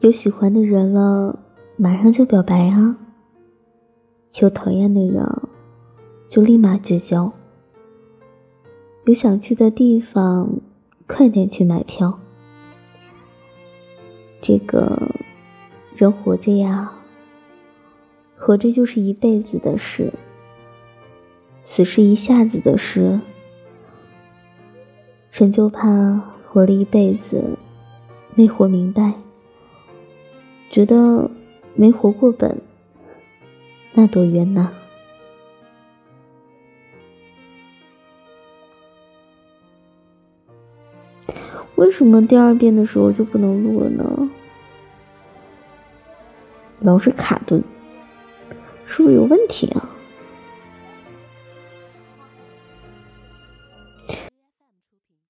有喜欢的人了，马上就表白啊；有讨厌的人，就立马绝交。有想去的地方，快点去买票。这个人活着呀，活着就是一辈子的事，死是一下子的事。人就怕活了一辈子没活明白，觉得没活过本，那多冤呐！为什么第二遍的时候就不能录了呢？老是卡顿，是不是有问题啊？